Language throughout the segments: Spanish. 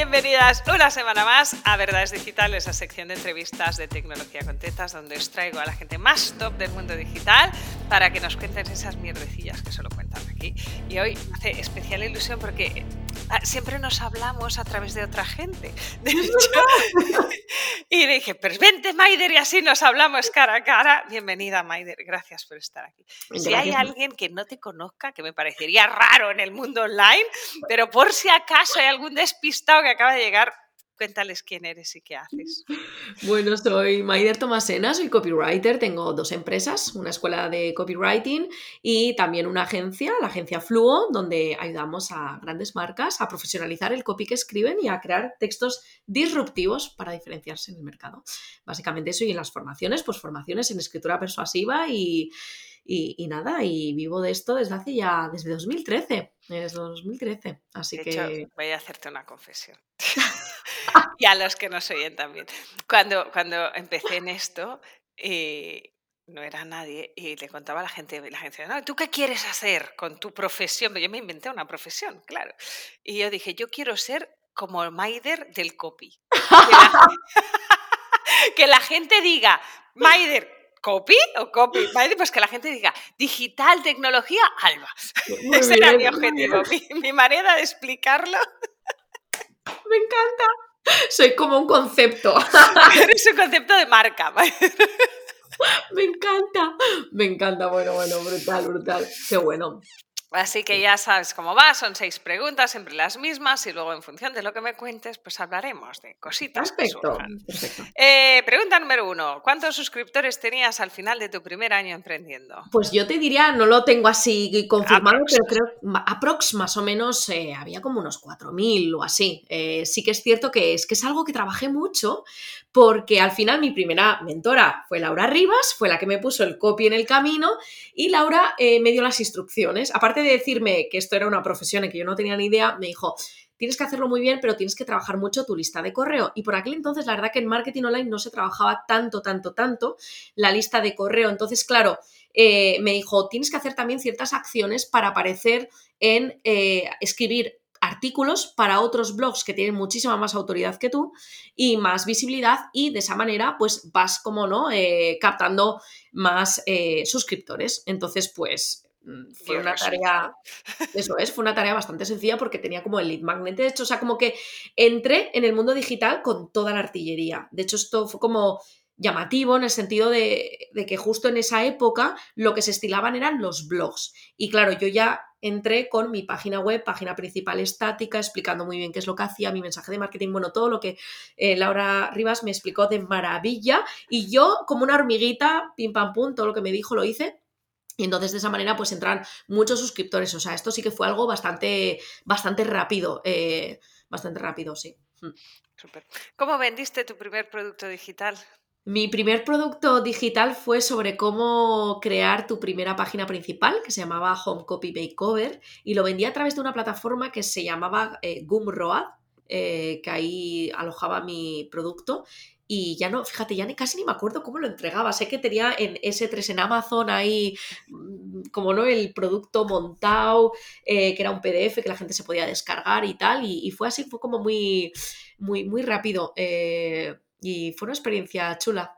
Bienvenidas una semana más a Verdades Digitales, la sección de entrevistas de tecnología con tetas, donde os traigo a la gente más top del mundo digital para que nos cuenten esas mierdecillas que solo cuentan aquí. Y hoy me hace especial ilusión porque siempre nos hablamos a través de otra gente. De hecho, y le dije, pues vente Maider y así nos hablamos cara a cara. Bienvenida Maider, gracias por estar aquí. Si hay alguien que no te conozca, que me parecería raro en el mundo online, pero por si acaso hay algún despistado que acaba de llegar, cuéntales quién eres y qué haces. Bueno, soy Maider Tomasena, soy copywriter, tengo dos empresas, una escuela de copywriting y también una agencia, la agencia Fluo, donde ayudamos a grandes marcas a profesionalizar el copy que escriben y a crear textos disruptivos para diferenciarse en el mercado. Básicamente eso y en las formaciones, pues formaciones en escritura persuasiva y, y, nada, y vivo de esto desde hace ya, desde 2013, desde 2013. Así que... voy a hacerte una confesión. y a los que nos oyen también. Cuando, cuando empecé en esto, eh, no era nadie y le contaba a la gente, la gente decía, no, ¿tú qué quieres hacer con tu profesión? Yo me inventé una profesión, claro. Y yo dije, yo quiero ser como Maider del copy. que la gente diga, Maider, ¿Copy o copy? Pues que la gente diga, digital, tecnología, alba. Ese era mi objetivo, mi, manera de explicarlo. Me encanta. Soy como un concepto. Eres un concepto de marca. Me encanta. Me encanta. Bueno, bueno, brutal, brutal. Qué bueno. Así que ya sabes cómo va, son seis preguntas, siempre las mismas, y luego en función de lo que me cuentes, pues hablaremos de cositas. Perfecto. Eh, pregunta número uno: ¿Cuántos suscriptores tenías al final de tu primer año emprendiendo? Pues yo te diría, no lo tengo así confirmado, pero creo aprox más o menos eh, había como unos 4.000 o así. Eh, sí que es cierto que es que es algo que trabajé mucho, porque al final mi primera mentora fue Laura Rivas, fue la que me puso el copy en el camino, y Laura me dio las instrucciones. Aparte de decirme que esto era una profesión en que yo no tenía ni idea, me dijo, tienes que hacerlo muy bien, pero tienes que trabajar mucho tu lista de correo. Y por aquel entonces, la verdad que en marketing online no se trabajaba tanto, tanto, tanto la lista de correo. Entonces, claro, eh, me dijo, tienes que hacer también ciertas acciones para aparecer en eh, escribir artículos para otros blogs que tienen muchísima más autoridad que tú y más visibilidad y de esa manera pues vas como no eh, captando más suscriptores entonces pues Mm, fue una tarea, eso es, fue una tarea bastante sencilla porque tenía como el lead magnet. De hecho, o sea, como que entré en el mundo digital con toda la artillería. De hecho, esto fue como llamativo en el sentido de, que justo en esa época lo que se estilaban eran los blogs. Y claro, yo ya entré con mi página web, página principal estática, explicando muy bien qué es lo que hacía, mi mensaje de marketing, bueno, todo lo que eh, Laura Rivas me explicó de maravilla. Y yo, como una hormiguita, pim pam pum, todo lo que me dijo lo hice y entonces de esa manera pues entran muchos suscriptores. O sea, esto sí que fue algo bastante, bastante rápido. Eh, bastante rápido, sí. Mm. ¿Cómo vendiste tu primer producto digital? Mi primer producto digital fue sobre cómo crear tu primera página principal, que se llamaba Home Copy Makeover, y lo vendía a través de una plataforma que se llamaba eh, Gumroad, eh, que ahí alojaba mi producto y ya no, fíjate, ya ni, casi ni me acuerdo cómo lo entregaba. Sé que tenía en S3 en Amazon ahí, mm, como no, el producto montado, eh, que era un PDF que la gente se podía descargar y tal, y, fue así, fue como muy, muy, muy rápido. Y fue una experiencia chula.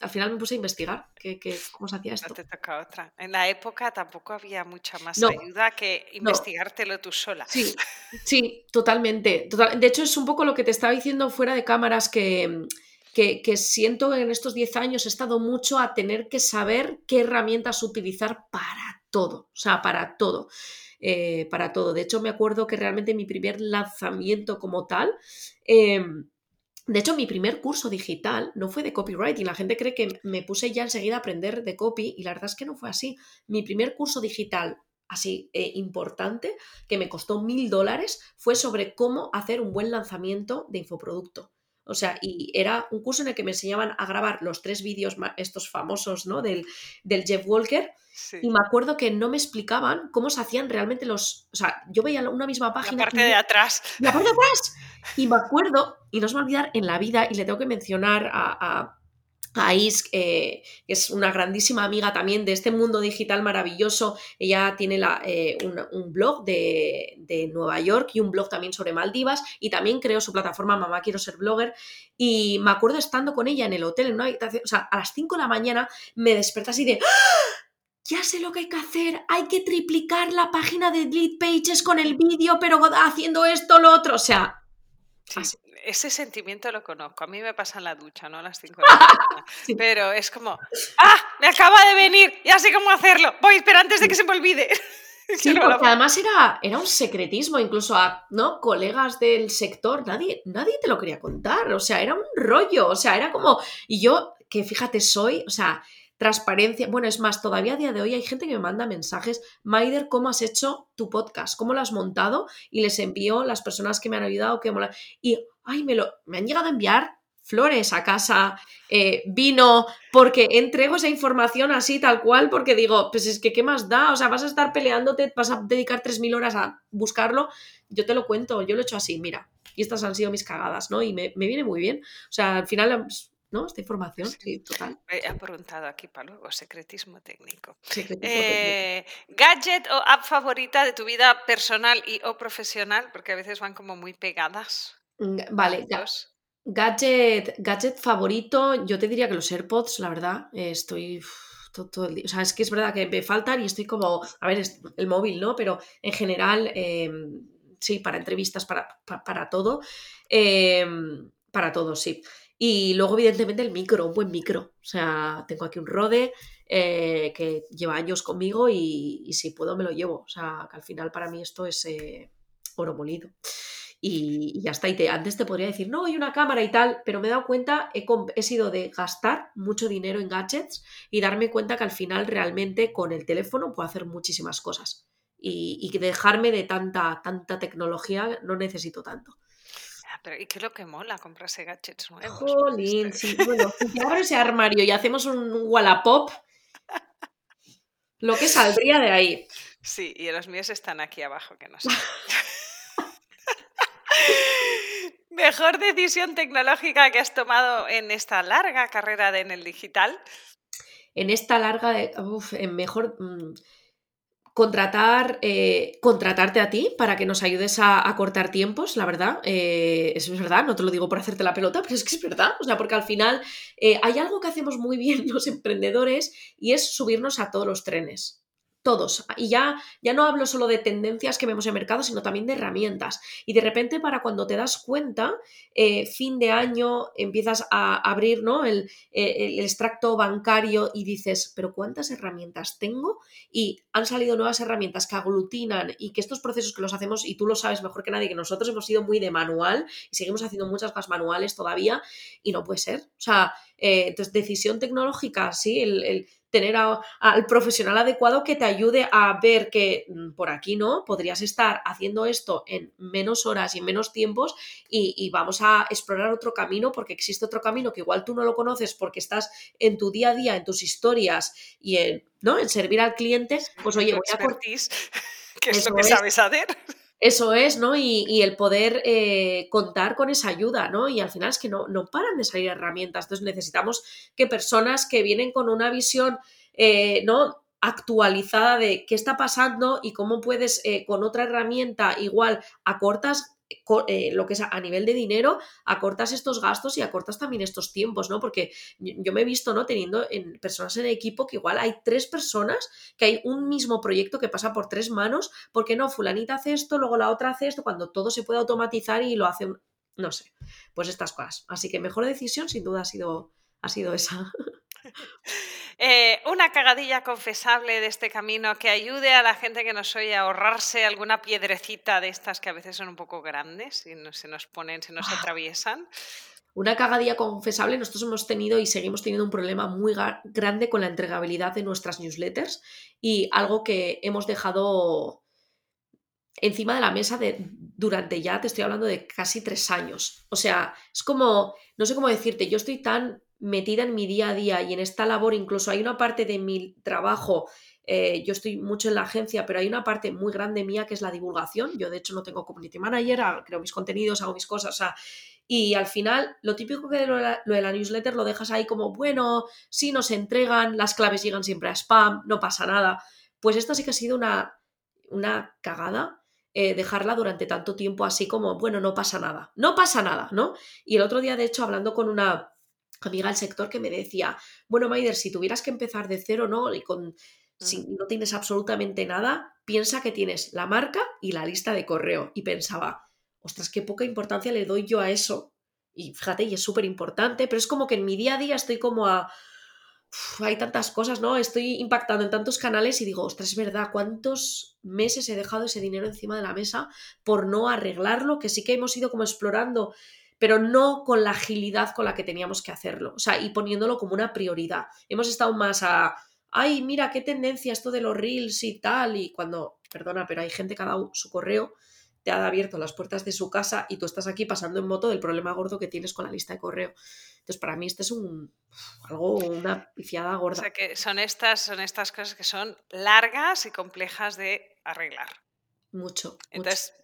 al final me puse a investigar qué, cómo se hacía esto. No te toca otra. En la época tampoco había mucha más ayuda que investigártelo tú sola. Sí, sí, totalmente. De hecho, es un poco lo que te estaba diciendo fuera de cámaras que que, siento que en estos 10 años he estado mucho a tener que saber qué herramientas utilizar para todo, o sea, para todo. Eh, para todo. De hecho, me acuerdo que realmente mi primer lanzamiento como tal, em, de hecho, mi primer curso digital no fue de copywriting. La gente cree que me puse ya enseguida a aprender de copy y la verdad es que no fue así. Mi primer curso digital así eh, importante, que me costó mil dólares, fue sobre cómo hacer un buen lanzamiento de infoproducto. O sea, y era un curso en el que me enseñaban a grabar los tres vídeos estos famosos, ¿no? Del, del Jeff Walker. Y me acuerdo que no me explicaban cómo se hacían realmente los. O sea, yo veía una misma página. La parte de atrás. La parte de atrás. Y me acuerdo, y no me va a olvidar en la vida, y le tengo que mencionar a, a Is, eh, que es una grandísima amiga también de este mundo digital maravilloso. Ella tiene la, eh, un, blog de, de, Nueva York y un blog también sobre Maldivas y también creó su plataforma Mamá Quiero Ser Blogger. Y me acuerdo estando con ella en el hotel, en una habitación, o sea, a las 5 de la mañana me desperté así de... ¡Ah! Ya sé lo que hay que hacer, hay que triplicar la página de Lead Pages con el vídeo, pero haciendo esto, lo otro. O sea, ese sentimiento lo conozco. A mí me pasa en la ducha, ¿no? A las 5 de la mañana. Pero es como, ¡ah! Me acaba de venir, ya sé cómo hacerlo. Voy, pero antes de que se me olvide. Sí, porque además era, era un secretismo, incluso a ¿no? colegas del sector, nadie, nadie te lo quería contar, o sea, era un rollo, o sea, era como, y yo, que fíjate, soy, o sea, transparencia. Bueno, es más, todavía a día de hoy hay gente que me manda mensajes, Maider, ¿cómo has hecho tu podcast? ¿Cómo lo has montado? Y les envío las personas que me han ayudado, que y ay, me, lo, me han llegado a enviar flores a casa, eh, vino, porque entrego esa información así tal cual, porque digo, pues es que ¿qué más da? O sea, vas a estar peleándote, vas a dedicar 3.000 horas a buscarlo, yo te lo cuento, yo lo he hecho así, mira, y estas han sido mis cagadas, ¿no? Y me, me viene muy bien. O sea, al final pues, ¿no? Esta información, sí, total. He preguntado aquí para luego, secretismo técnico. Eh, ¿Gadget o app favorita de tu vida personal y o profesional? Porque a veces van como muy pegadas. Mm, vale, gadget, gadget favorito, yo te diría que los AirPods, la verdad, estoy... todo, el día. O sea, es que es verdad que me faltan y estoy como, a ver, el móvil, ¿no? Pero en general, em, sí, para entrevistas, para, para, todo. Em, para todo, sí. Y luego, evidentemente, el micro, un buen micro. O sea, tengo aquí un Rode eh, que lleva años conmigo y, si puedo me lo llevo. O sea, que al final para mí esto es eh, oro molido. Y, ya está. Y te, antes te podría decir, no, hay una cámara y tal, pero me he dado cuenta, he, he, sido de gastar mucho dinero en gadgets y darme cuenta que al final realmente con el teléfono puedo hacer muchísimas cosas. Y, y dejarme de tanta, tanta tecnología no necesito tanto. ¿Y qué es lo que mola comprarse gadgets nuevos? Jolín, sí. Bueno, si abro ese armario y hacemos un Wallapop, lo que saldría de ahí. Sí, y los míos están aquí abajo, que no sé. ¿Mejor decisión tecnológica que has tomado en esta larga carrera de, en el digital? En esta larga, uf, en mejor... Mm, contratar, eh, contratarte a ti para que nos ayudes a, cortar tiempos, la verdad. Eh, eso es verdad, no te lo digo por hacerte la pelota, pero es que es verdad. O sea, porque al final eh, hay algo que hacemos muy bien los emprendedores y es subirnos a todos los trenes todos. Y ya, ya no hablo solo de tendencias que vemos en mercado, sino también de herramientas. Y de repente, para cuando te das cuenta, eh, fin de año, empiezas a abrir ¿no? el, el, extracto bancario y dices, pero ¿cuántas herramientas tengo? Y han salido nuevas herramientas que aglutinan y que estos procesos que los hacemos, y tú lo sabes mejor que nadie, que nosotros hemos sido muy de manual y seguimos haciendo muchas más manuales todavía, y no puede ser. O sea, eh, entonces, decisión tecnológica, sí, el tener al profesional adecuado que te ayude a ver que mm, por aquí no, podrías estar haciendo esto en menos horas y en menos tiempos y, vamos a explorar otro camino porque existe otro camino que igual tú no lo conoces porque estás en tu día a día, en tus historias y en, ¿no? en servir al cliente, pues oye, voy a por... que es lo que sabes hacer. Eso es, ¿no? Y, el poder eh, contar con esa ayuda, ¿no? Y al final es que no, no paran de salir herramientas. Entonces necesitamos que personas que vienen con una visión, eh, ¿no? actualizada de qué está pasando y cómo puedes eh, con otra herramienta igual acortas eh, lo que es a nivel de dinero, acortas estos gastos y acortas también estos tiempos, ¿no? Porque yo me he visto, ¿no? Teniendo en personas en equipo que igual hay tres personas, que hay un mismo proyecto que pasa por tres manos, porque no, fulanita hace esto, luego la otra hace esto, cuando todo se puede automatizar y lo hace, no sé, pues estas cosas. Así que mejor decisión sin duda ha sido, ha sido esa. Eh, una cagadilla confesable de este camino que ayude a la gente que nos oye a ahorrarse alguna piedrecita de estas que a veces son un poco grandes y se nos ponen, se nos ah. atraviesan. Una cagadilla confesable, nosotros hemos tenido y seguimos teniendo un problema muy grande con la entregabilidad de nuestras newsletters y algo que hemos dejado encima de la mesa de, durante ya, te estoy hablando de casi tres años. O sea, es como, no sé cómo decirte, yo estoy tan metida en mi día a día y en esta labor, incluso hay una parte de mi trabajo eh, yo estoy mucho en la agencia, pero hay una parte muy grande mía que es la divulgación. Yo, de hecho, no tengo community manager, creo mis contenidos, hago mis cosas, o sea, y al final, lo típico que lo de, la, newsletter lo dejas ahí como, bueno, si nos entregan, las claves llegan siempre a spam, no pasa nada. Pues esta sí que ha sido una, una cagada. Eh, dejarla durante tanto tiempo así como, bueno, no pasa nada, no pasa nada, ¿no? Y el otro día, de hecho, hablando con una amiga del sector que me decía, bueno, Maider, si tuvieras que empezar de cero, ¿no? Y con, si mm. no tienes absolutamente nada, piensa que tienes la marca y la lista de correo. Y pensaba, ostras, qué poca importancia le doy yo a eso. Y fíjate, y es súper importante, pero es como que en mi día a día estoy como a... hay tantas cosas, ¿no? Estoy impactando en tantos canales y digo, ostras, es verdad, ¿cuántos meses he dejado ese dinero encima de la mesa por no arreglarlo? Que sí que hemos ido como explorando, pero no con la agilidad con la que teníamos que hacerlo. O sea, y poniéndolo como una prioridad. Hemos estado más a, ay, mira, qué tendencia esto de los reels y tal, y cuando, perdona, pero hay gente que ha dado su correo te ha abierto las puertas de su casa y tú estás aquí pasando en moto del problema gordo que tienes con la lista de correo. Entonces, para mí, esto es un algo, una pifiada gorda. O sea, que son estas, son estas cosas que son largas y complejas de arreglar. Mucho. Entonces,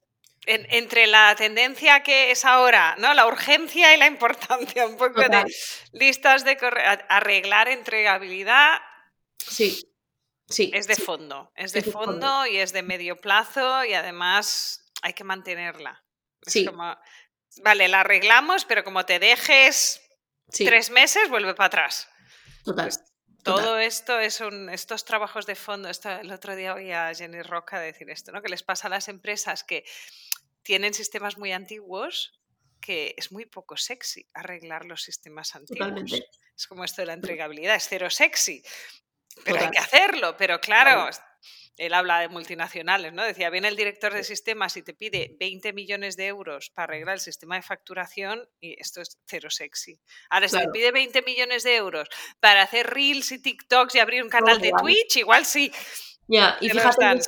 entre la tendencia que es ahora, ¿no? La urgencia y la importancia, un poco de listas de correo, arreglar entregabilidad. Sí. Sí, es de fondo, es de, fondo, y es de medio plazo y además hay que mantenerla. sí. vale, la arreglamos, pero como te dejes tres meses, vuelve para atrás. Total. Pues todo esto es un, estos trabajos de fondo. el otro día oí a Jenny Roca decir esto, ¿no? Que les pasa a las empresas que tienen sistemas muy antiguos que es muy poco sexy arreglar los sistemas antiguos. Es como esto de la entregabilidad, es cero sexy. Pero hay que hacerlo, pero claro, él habla de multinacionales, ¿no? Decía, viene el director de sistemas y te pide 20 millones de euros para arreglar el sistema de facturación y esto es cero sexy. Ahora, si te pide 20 millones de euros para hacer reels y TikToks y abrir un canal de Twitch, igual sí. Ya, y fíjate,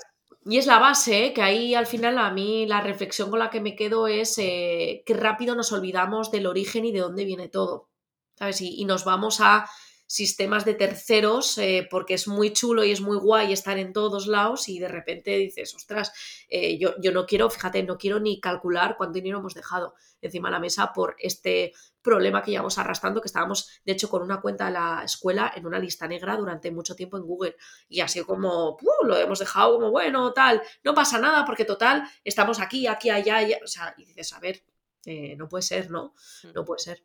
y es la base, ¿eh? que ahí al final a mí la reflexión con la que me quedo es eh, que rápido nos olvidamos del origen y de dónde viene todo. ¿Sabes? y nos vamos a sistemas de terceros eh, porque es muy chulo y es muy guay estar en todos lados y de repente dices, ostras, eh, yo, yo, no quiero, fíjate, no quiero ni calcular cuánto dinero hemos dejado encima de la mesa por este problema que llevamos arrastrando, que estábamos, de hecho, con una cuenta de la escuela en una lista negra durante mucho tiempo en Google y así como, lo hemos dejado como, bueno, tal, no pasa nada porque total, estamos aquí, aquí, allá, allá. o sea, y dices, a ver, eh, no puede ser, ¿no? Mm. No puede ser.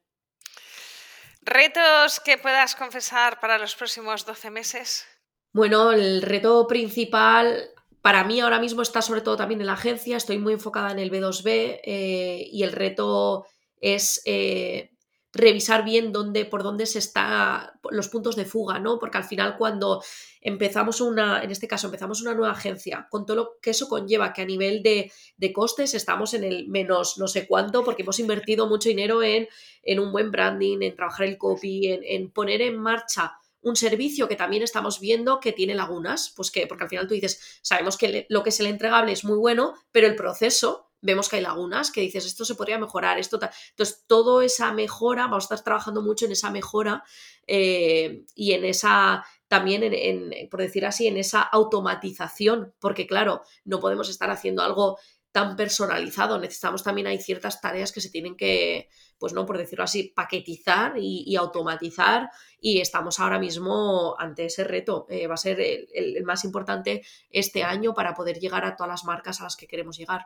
¿Retos que puedas confesar para los próximos 12 meses? Bueno, el reto principal para mí ahora mismo está sobre todo también en la agencia, estoy muy enfocada en el B2B eh, y el reto es eh, revisar bien dónde, por dónde se está los puntos de fuga, ¿no? Porque al final cuando empezamos una, en este caso empezamos una nueva agencia, con todo lo que eso conlleva, que a nivel de, costes estamos en el menos no sé cuánto, porque hemos invertido mucho dinero en, en un buen branding, en trabajar el copy, en, poner en marcha un servicio que también estamos viendo que tiene lagunas, pues que, porque al final tú dices, sabemos que lo que es el entregable es muy bueno, pero el proceso vemos que hay lagunas, que dices, esto se podría mejorar, esto Entonces, toda esa mejora, vamos a estar trabajando mucho en esa mejora eh, y en esa, también, en, por decir así, en esa automatización, porque claro, no podemos estar haciendo algo tan personalizado, necesitamos también, hay ciertas tareas que se tienen que, pues no, por decirlo así, paquetizar y, automatizar y estamos ahora mismo ante ese reto. Eh, va a ser el más importante este año para poder llegar a todas las marcas a las que queremos llegar.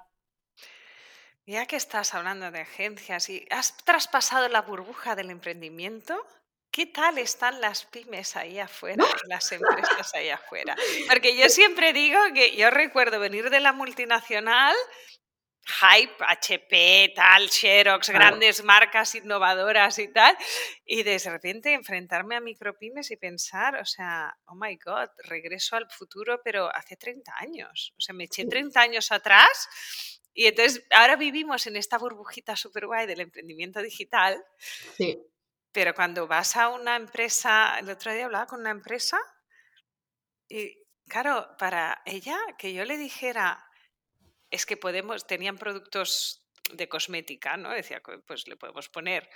Ya que estás hablando de agencias y has traspasado la burbuja del emprendimiento, ¿qué tal están las pymes ahí afuera, las empresas ahí afuera? Porque yo siempre digo que yo recuerdo venir de la multinacional, Hype, HP, tal, Xerox, grandes marcas innovadoras y tal, y de repente enfrentarme a micropymes y pensar, o sea, oh my god, regreso al futuro, pero hace 30 años. O sea, me eché 30 años atrás y entonces ahora vivimos en esta burbujita super guay del emprendimiento digital. Sí. Pero cuando vas a una empresa, el otro día hablaba con una empresa y claro, para ella que yo le dijera, es que podemos, tenían productos de cosmética, ¿no? Decía, pues le podemos poner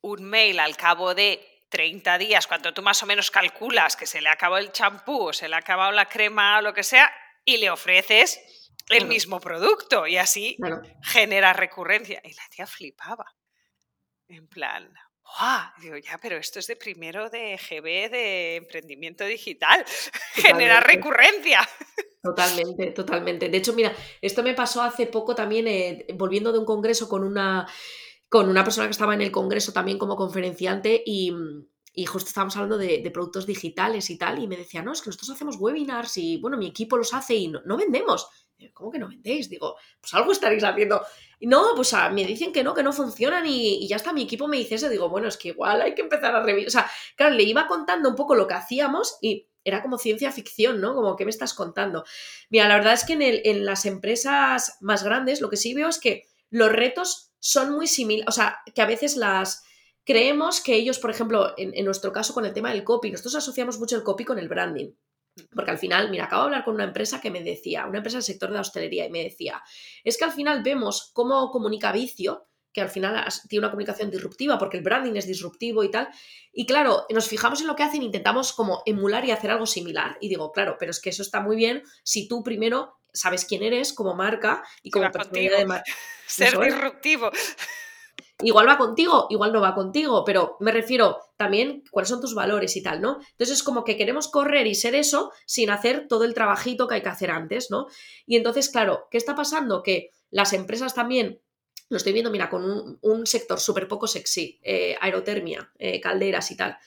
un mail al cabo de 30 días, cuando tú más o menos calculas que se le acabó el champú o se le ha acabado la crema o lo que sea, y le ofreces el mismo producto y así genera recurrencia. Y la tía flipaba. En plan, ¡guau! Digo, ya, pero esto es de primero de GB de emprendimiento digital. Genera recurrencia. Totalmente, totalmente. De hecho, mira, esto me pasó hace poco también, eh, volviendo de un congreso con una, con una persona que estaba en el congreso también como conferenciante y, justo estábamos hablando de, productos digitales y tal, y me decía, no, es que nosotros hacemos webinars y, bueno, mi equipo los hace y no, vendemos. ¿Cómo que no vendéis? Digo, pues algo estaréis haciendo. Y no, pues me dicen que no, que no funcionan y, y, ya está, mi equipo me dice eso. Digo, bueno, es que igual hay que empezar a revisar. O sea, claro, le iba contando un poco lo que hacíamos y era como ciencia ficción, ¿no? Como, ¿qué me estás contando? Mira, la verdad es que en, en las empresas más grandes lo que sí veo es que los retos son muy similares, o sea, que a veces las... Creemos que ellos, por ejemplo, en, nuestro caso con el tema del copy, nosotros asociamos mucho el copy con el branding. Porque al final, mira, acabo de hablar con una empresa que me decía, una empresa del sector de la hostelería, y me decía, es que al final vemos cómo comunica Vicio, que al final tiene una comunicación disruptiva, porque el branding es disruptivo y tal. Y claro, nos fijamos en lo que hacen, intentamos como emular y hacer algo similar. Y digo, claro, pero es que eso está muy bien si tú primero sabes quién eres como marca y como personalidad de marca. Ser disruptivo. Igual va contigo, igual no va contigo, pero me refiero también cuáles son tus valores y tal, ¿no? Entonces es como que queremos correr y ser eso sin hacer todo el trabajito que hay que hacer antes, ¿no? Y entonces, claro, ¿qué está pasando? Que las empresas también lo estoy viendo, mira, con un, sector súper poco sexy, eh, aerotermia, eh, calderas y tal.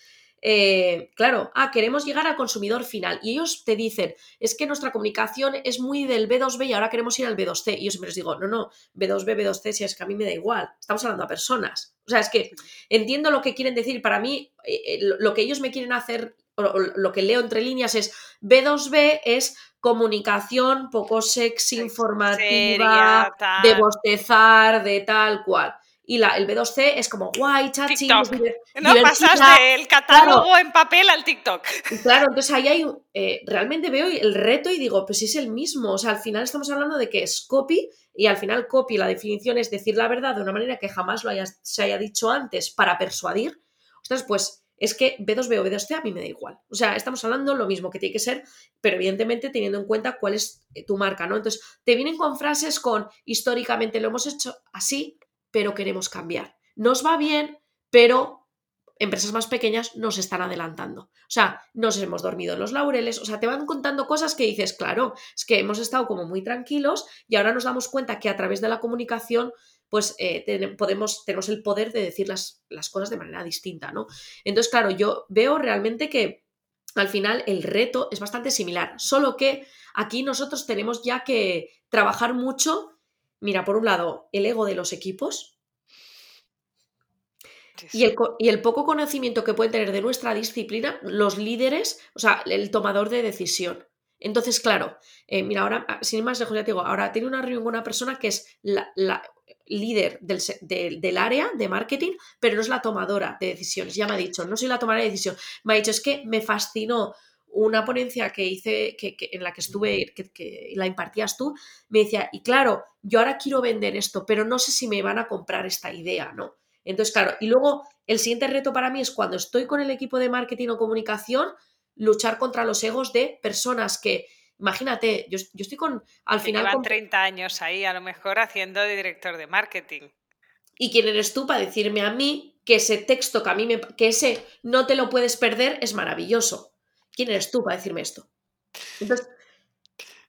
Eh, claro, ah, queremos llegar al consumidor final y ellos te dicen, es que nuestra comunicación es muy del B2B y ahora queremos ir al B2C. Y yo siempre les digo, no, no, B2B, B2C, si es que a mí me da igual, estamos hablando a personas. O sea, es que entiendo lo que quieren decir, para mí eh, lo que ellos me quieren hacer, lo que leo entre líneas es, B2B es comunicación poco sexy, informativa, de bostezar, de tal cual y la, el B2C es como guay, chachi. No pasas del catálogo en papel al TikTok. Claro, entonces ahí hay, eh, realmente veo el reto y digo, pues es el mismo. O sea, al final estamos hablando de que es copy y al final copy, la definición es decir la verdad de una manera que jamás lo haya, se haya dicho antes para persuadir. Ostras, pues es que B2B o B2C a mí me da igual. O sea, estamos hablando lo mismo que tiene que ser, pero evidentemente teniendo en cuenta cuál es eh, tu marca, ¿no? Entonces, te vienen con frases con históricamente lo hemos hecho así, pero queremos cambiar. Nos va bien, pero empresas más pequeñas nos están adelantando. O sea, nos hemos dormido en los laureles, o sea, te van contando cosas que dices, claro, es que hemos estado como muy tranquilos y ahora nos damos cuenta que a través de la comunicación pues eh, podemos, tenemos el poder de decir las, las cosas de manera distinta, ¿no? Entonces, claro, yo veo realmente que al final el reto es bastante similar, solo que aquí nosotros tenemos ya que trabajar mucho mira, por un lado, el ego de los equipos y el, y el, poco conocimiento que pueden tener de nuestra disciplina los líderes, o sea, el tomador de decisión. Entonces, claro, eh, mira, ahora, ah, sin más lejos, ya te digo, ahora tiene una reunión con una persona que es la, líder del, del, área de marketing, pero no es la tomadora de decisiones. Ya me ha dicho, no soy la tomadora de decisión. Me ha dicho, es que me fascinó una ponencia que hice, que, en la que estuve, que, la impartías tú, me decía, y claro, yo ahora quiero vender esto, pero no sé si me van a comprar esta idea, ¿no? Entonces, claro, y luego el siguiente reto para mí es cuando estoy con el equipo de marketing o comunicación, luchar contra los egos de personas que, imagínate, yo, estoy con, al final... Llevan 30 años ahí, a lo mejor haciendo de director de marketing. ¿Y quién eres tú para decirme a mí que ese texto que a mí me, que ese no te lo puedes perder es maravilloso? ¿quién eres tú para decirme esto?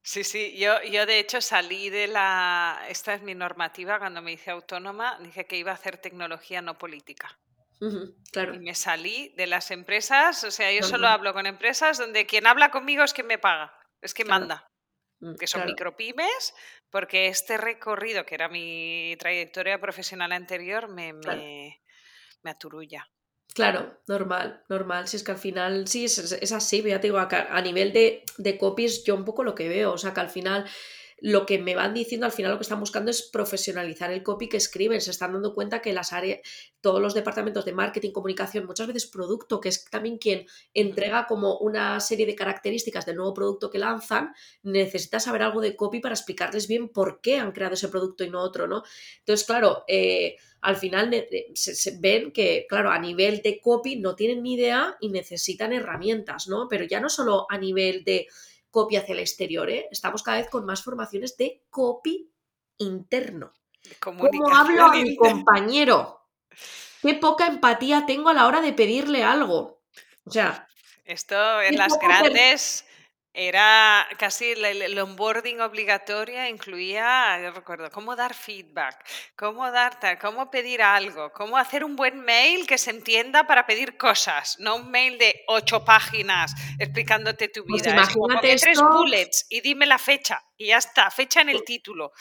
Sí, sí, yo, yo de hecho salí de la, esta es mi normativa, cuando me hice autónoma, dije que iba a hacer tecnología no política. Claro. Y me salí de las empresas, o sea, yo solo hablo con empresas donde quien habla conmigo es quien me paga, es quien manda, mm, que son micropymes, porque este recorrido, que era mi trayectoria profesional anterior, me, me, me aturulla. Claro, normal, normal. Si es que al final, sí, es, así, ya te digo, a, nivel de, de, copies, yo un poco lo que veo, o sea, que al final lo que me van diciendo al final lo que están buscando es profesionalizar el copy que escriben. Se están dando cuenta que las áreas, todos los departamentos de marketing, comunicación, muchas veces producto, que es también quien entrega como una serie de características del nuevo producto que lanzan, necesita saber algo de copy para explicarles bien por qué han creado ese producto y no otro, ¿no? Entonces, claro, eh, al final se, ven que, claro, a nivel de copy no tienen ni idea y necesitan herramientas, ¿no? Pero ya no solo a nivel de copy hacia el exterior, ¿eh? Estamos cada vez con más formaciones de copy interno. ¿Cómo hablo a mi compañero? Qué poca empatía tengo a la hora de pedirle algo. O sea. Esto en las grandes era casi el, onboarding obligatorio, incluía, yo recuerdo, cómo dar feedback, cómo dar cómo pedir algo, cómo hacer un buen mail que se entienda para pedir cosas, no un mail de ocho páginas explicándote tu pues vida. imagínate tres bullets y dime la fecha y ya está, fecha en el título,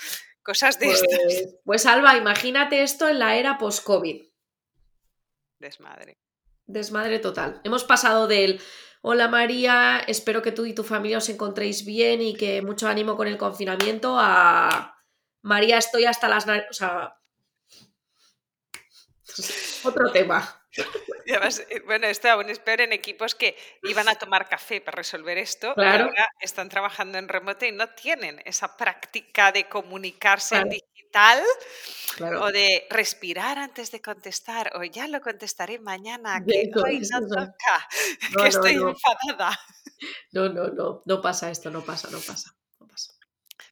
cosas de pues, estas. Pues Alba, imagínate esto en la era post-COVID. Desmadre. Desmadre total. Hemos pasado del Hola María, espero que tú y tu familia os encontréis bien y que mucho ánimo con el confinamiento. A María, estoy hasta las... O sea... Otro tema. Eh, bueno, esto aún es peor en equipos que iban a tomar café para resolver esto. Claro. ahora están trabajando en remoto y no tienen esa práctica de comunicarse en o de respirar antes de contestar o ya lo contestaré mañana, que hoy no toca, que estoy enfadada. No, no, no, no pasa esto, no pasa, no pasa, no pasa.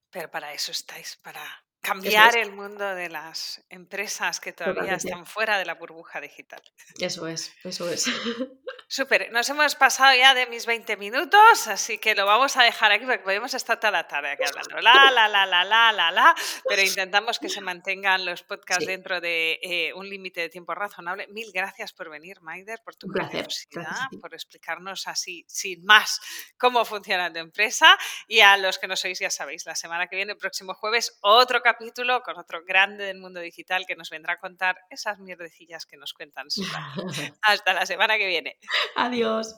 Pero para eso estáis, para cambiar el mundo de las empresas que todavía están fuera de la burbuja digital. Eso es, eso es. Súper, nos hemos pasado ya de mis 20 minutos, así que lo vamos a dejar aquí porque podemos estar toda la tarde aquí hablando. La, la, la, la, la, la, la, pero intentamos que se mantengan los podcasts dentro de eh, un límite de tiempo razonable. Mil gracias por venir, Maider, por tu curiosidad, por explicarnos así, sin más, cómo funciona tu empresa. Y a los que no sois, ya sabéis, la semana que viene, el próximo jueves, otro capítulo con otro grande del mundo digital que nos vendrá a contar esas mierdecillas que nos cuentan. Hasta la semana que viene. Adiós.